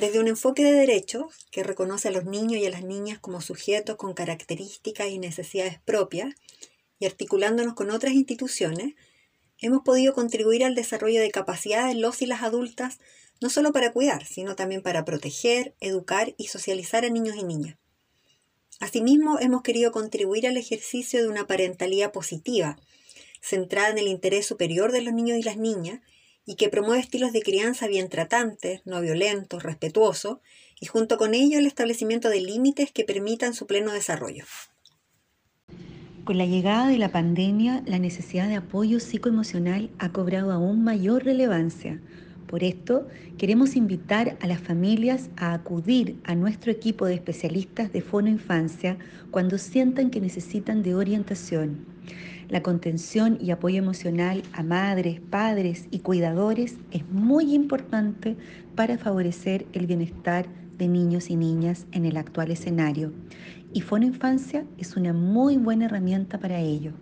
Desde un enfoque de derechos que reconoce a los niños y a las niñas como sujetos con características y necesidades propias, y articulándonos con otras instituciones, hemos podido contribuir al desarrollo de capacidades los y las adultas, no solo para cuidar, sino también para proteger, educar y socializar a niños y niñas. Asimismo, hemos querido contribuir al ejercicio de una parentalidad positiva, centrada en el interés superior de los niños y las niñas, y que promueve estilos de crianza bien tratantes, no violentos, respetuosos, y junto con ello el establecimiento de límites que permitan su pleno desarrollo. Con la llegada de la pandemia, la necesidad de apoyo psicoemocional ha cobrado aún mayor relevancia. Por esto, queremos invitar a las familias a acudir a nuestro equipo de especialistas de Fono Infancia cuando sientan que necesitan de orientación. La contención y apoyo emocional a madres, padres y cuidadores es muy importante para favorecer el bienestar de niños y niñas en el actual escenario. Y Fono Infancia es una muy buena herramienta para ello.